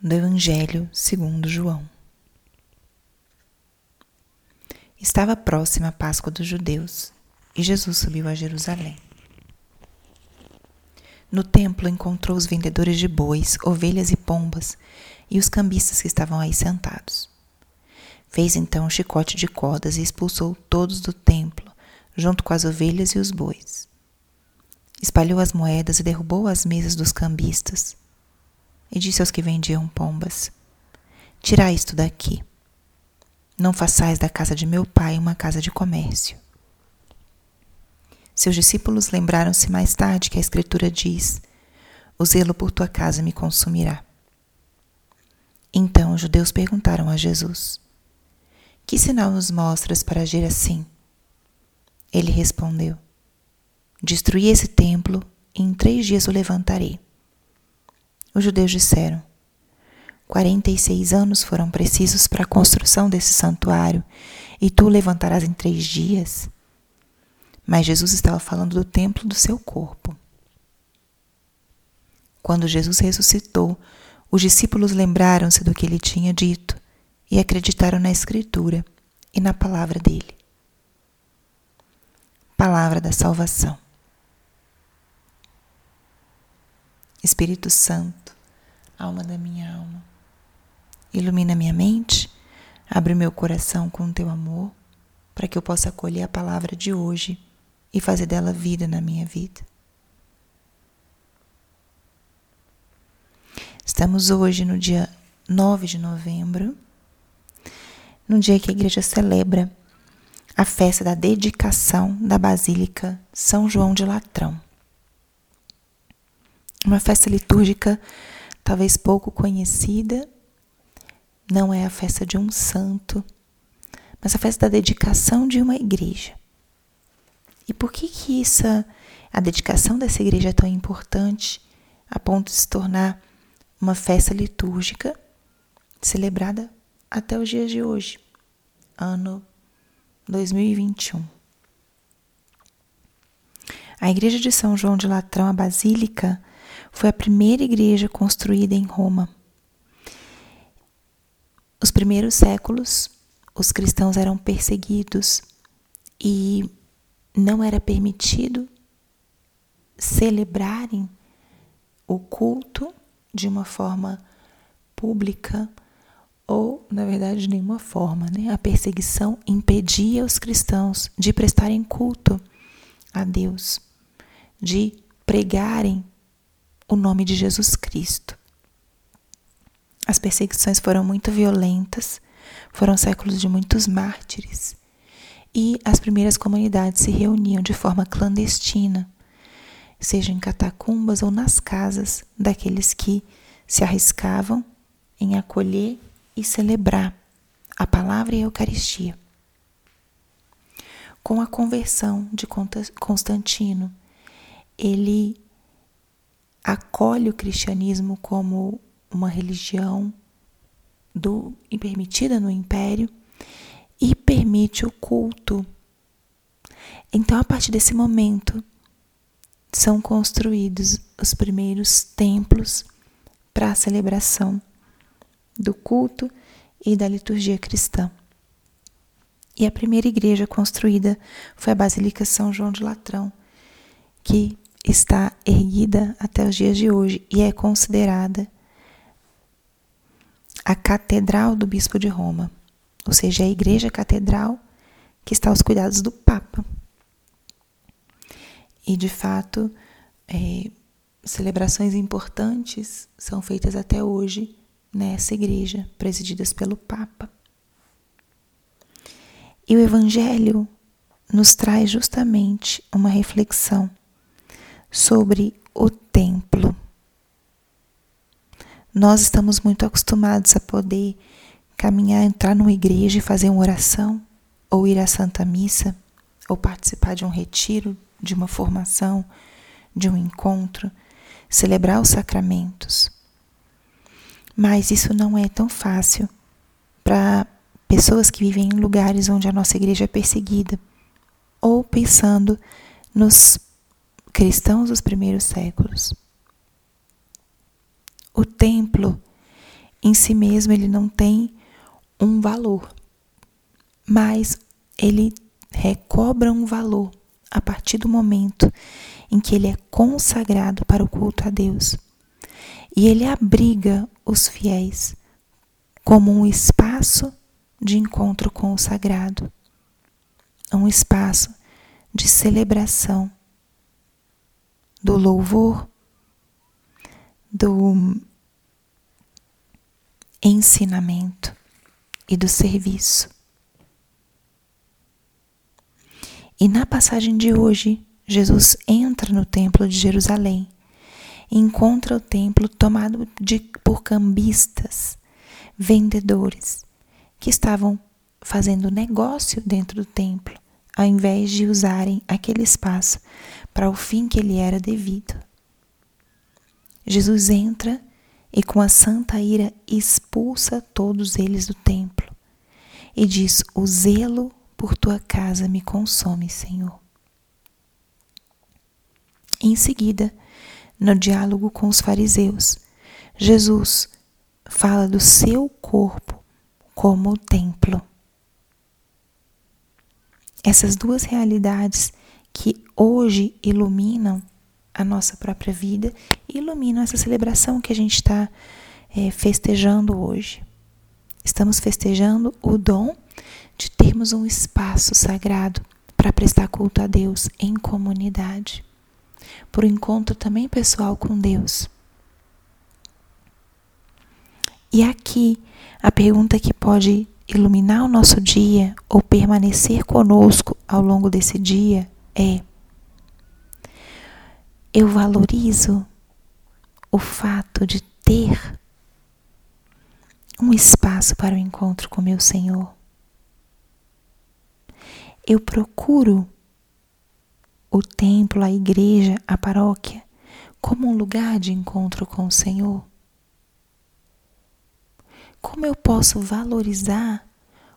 do Evangelho segundo João. Estava próxima a Páscoa dos judeus e Jesus subiu a Jerusalém. No templo encontrou os vendedores de bois, ovelhas e pombas e os cambistas que estavam aí sentados. Fez então um chicote de cordas e expulsou todos do templo, junto com as ovelhas e os bois. Espalhou as moedas e derrubou as mesas dos cambistas e disse aos que vendiam pombas: Tirai isto daqui. Não façais da casa de meu pai uma casa de comércio. Seus discípulos lembraram-se mais tarde que a Escritura diz: O zelo por tua casa me consumirá. Então os judeus perguntaram a Jesus: Que sinal nos mostras para agir assim? Ele respondeu: Destruí esse templo e em três dias o levantarei. Os judeus disseram: 46 anos foram precisos para a construção desse santuário e tu o levantarás em três dias? Mas Jesus estava falando do templo do seu corpo. Quando Jesus ressuscitou, os discípulos lembraram-se do que ele tinha dito e acreditaram na Escritura e na palavra dele. Palavra da salvação. Espírito Santo, alma da minha alma, ilumina minha mente, abre meu coração com o teu amor, para que eu possa acolher a palavra de hoje e fazer dela vida na minha vida. Estamos hoje no dia 9 de novembro, no dia que a igreja celebra a festa da dedicação da Basílica São João de Latrão uma festa litúrgica talvez pouco conhecida, não é a festa de um santo, mas a festa da dedicação de uma igreja. E por que que essa a dedicação dessa igreja é tão importante a ponto de se tornar uma festa litúrgica celebrada até os dias de hoje, ano 2021? A igreja de São João de Latrão, a Basílica, foi a primeira igreja construída em Roma. Os primeiros séculos, os cristãos eram perseguidos e não era permitido celebrarem o culto de uma forma pública ou, na verdade, de nenhuma forma. Né? A perseguição impedia os cristãos de prestarem culto a Deus, de pregarem o nome de Jesus Cristo. As perseguições foram muito violentas, foram séculos de muitos mártires, e as primeiras comunidades se reuniam de forma clandestina, seja em catacumbas ou nas casas daqueles que se arriscavam em acolher e celebrar a palavra e a Eucaristia. Com a conversão de Constantino, ele acolhe o cristianismo como uma religião do permitida no império e permite o culto. Então, a partir desse momento, são construídos os primeiros templos para a celebração do culto e da liturgia cristã. E a primeira igreja construída foi a Basílica São João de Latrão, que está erguida até os dias de hoje e é considerada a Catedral do Bispo de Roma, ou seja, a Igreja Catedral que está aos cuidados do Papa. E de fato, é, celebrações importantes são feitas até hoje nessa igreja, presididas pelo Papa. E o Evangelho nos traz justamente uma reflexão sobre o templo. Nós estamos muito acostumados a poder caminhar, entrar numa igreja e fazer uma oração, ou ir à Santa Missa, ou participar de um retiro, de uma formação, de um encontro, celebrar os sacramentos. Mas isso não é tão fácil para pessoas que vivem em lugares onde a nossa igreja é perseguida, ou pensando nos cristãos dos primeiros séculos. O templo em si mesmo ele não tem um valor, mas ele recobra um valor a partir do momento em que ele é consagrado para o culto a Deus. E ele abriga os fiéis como um espaço de encontro com o sagrado, um espaço de celebração do louvor, do ensinamento e do serviço. E na passagem de hoje, Jesus entra no templo de Jerusalém encontra o templo tomado de, por cambistas, vendedores, que estavam fazendo negócio dentro do templo, ao invés de usarem aquele espaço para o fim que lhe era devido. Jesus entra e, com a santa ira, expulsa todos eles do templo e diz: O zelo por tua casa me consome, Senhor. Em seguida, no diálogo com os fariseus, Jesus fala do seu corpo como o templo. Essas duas realidades que hoje iluminam a nossa própria vida e iluminam essa celebração que a gente está é, festejando hoje. Estamos festejando o dom de termos um espaço sagrado para prestar culto a Deus em comunidade, por encontro também pessoal com Deus. E aqui a pergunta que pode iluminar o nosso dia ou permanecer conosco ao longo desse dia é: eu valorizo o fato de ter um espaço para o encontro com meu Senhor? eu procuro o templo, a igreja, a paróquia como um lugar de encontro com o Senhor? Como eu posso valorizar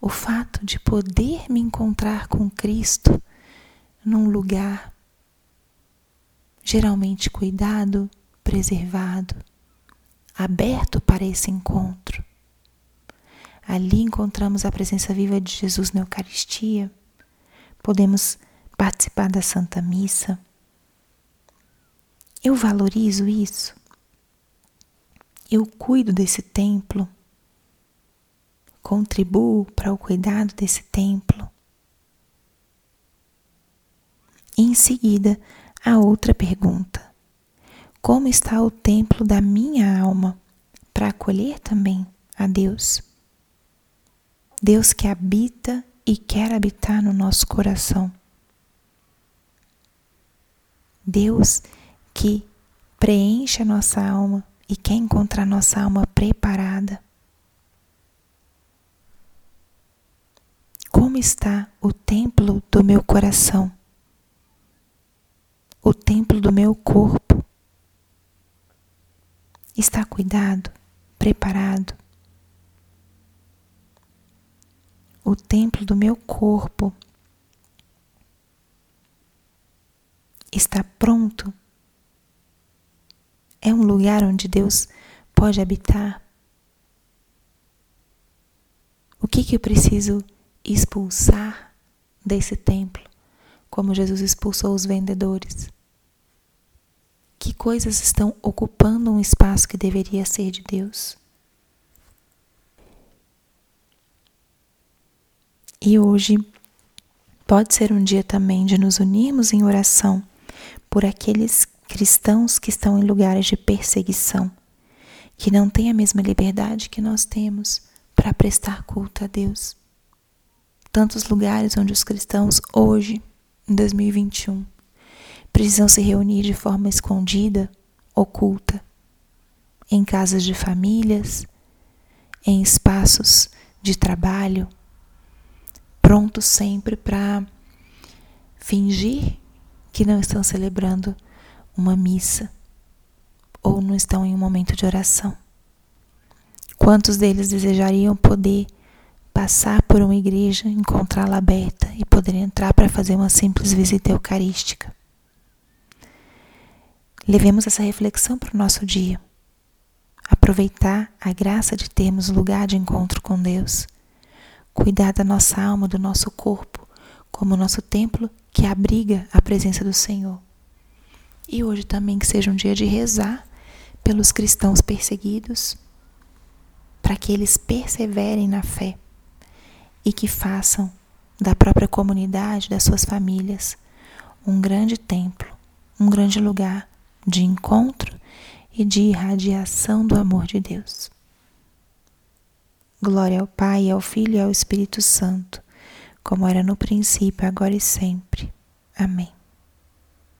o fato de poder me encontrar com Cristo num lugar geralmente cuidado, preservado, aberto para esse encontro? Ali encontramos a presença viva de Jesus na Eucaristia podemos participar da Santa Missa. Eu valorizo isso. Eu cuido desse templo. Contribuo para o cuidado desse templo. Em seguida, a outra pergunta: Como está o templo da minha alma para acolher também a Deus? Deus que habita e quer habitar no nosso coração. Deus que preenche a nossa alma e quer encontrar nossa alma preparada. Como está o templo do meu coração? O templo do meu corpo? Está cuidado, preparado? o templo do meu corpo está pronto. É um lugar onde Deus pode habitar. O que, que eu preciso expulsar desse templo, como Jesus expulsou os vendedores? Que coisas estão ocupando um espaço que deveria ser de Deus? E hoje pode ser um dia também de nos unirmos em oração por aqueles cristãos que estão em lugares de perseguição, que não têm a mesma liberdade que nós temos para prestar culto a Deus. Tantos lugares onde os cristãos hoje, em 2021, precisam se reunir de forma escondida, oculta, em casas de famílias, em espaços de trabalho, prontos sempre para fingir que não estão celebrando uma missa ou não estão em um momento de oração. Quantos deles desejariam poder passar por uma igreja, encontrá-la aberta e poder entrar para fazer uma simples visita eucarística? Levemos essa reflexão para o nosso dia. aproveitar a graça de termos lugar de encontro com Deus, cuidar da nossa alma, do nosso corpo, como nosso templo que abriga a presença do Senhor. E hoje também que seja um dia de rezar pelos cristãos perseguidos, para que eles perseverem na fé e que façam da própria comunidade, das suas famílias, um grande templo, um grande lugar de encontro e de irradiação do amor de Deus. Glória ao Pai, ao Filho e ao Espírito Santo, como era no princípio, agora e sempre. Amém.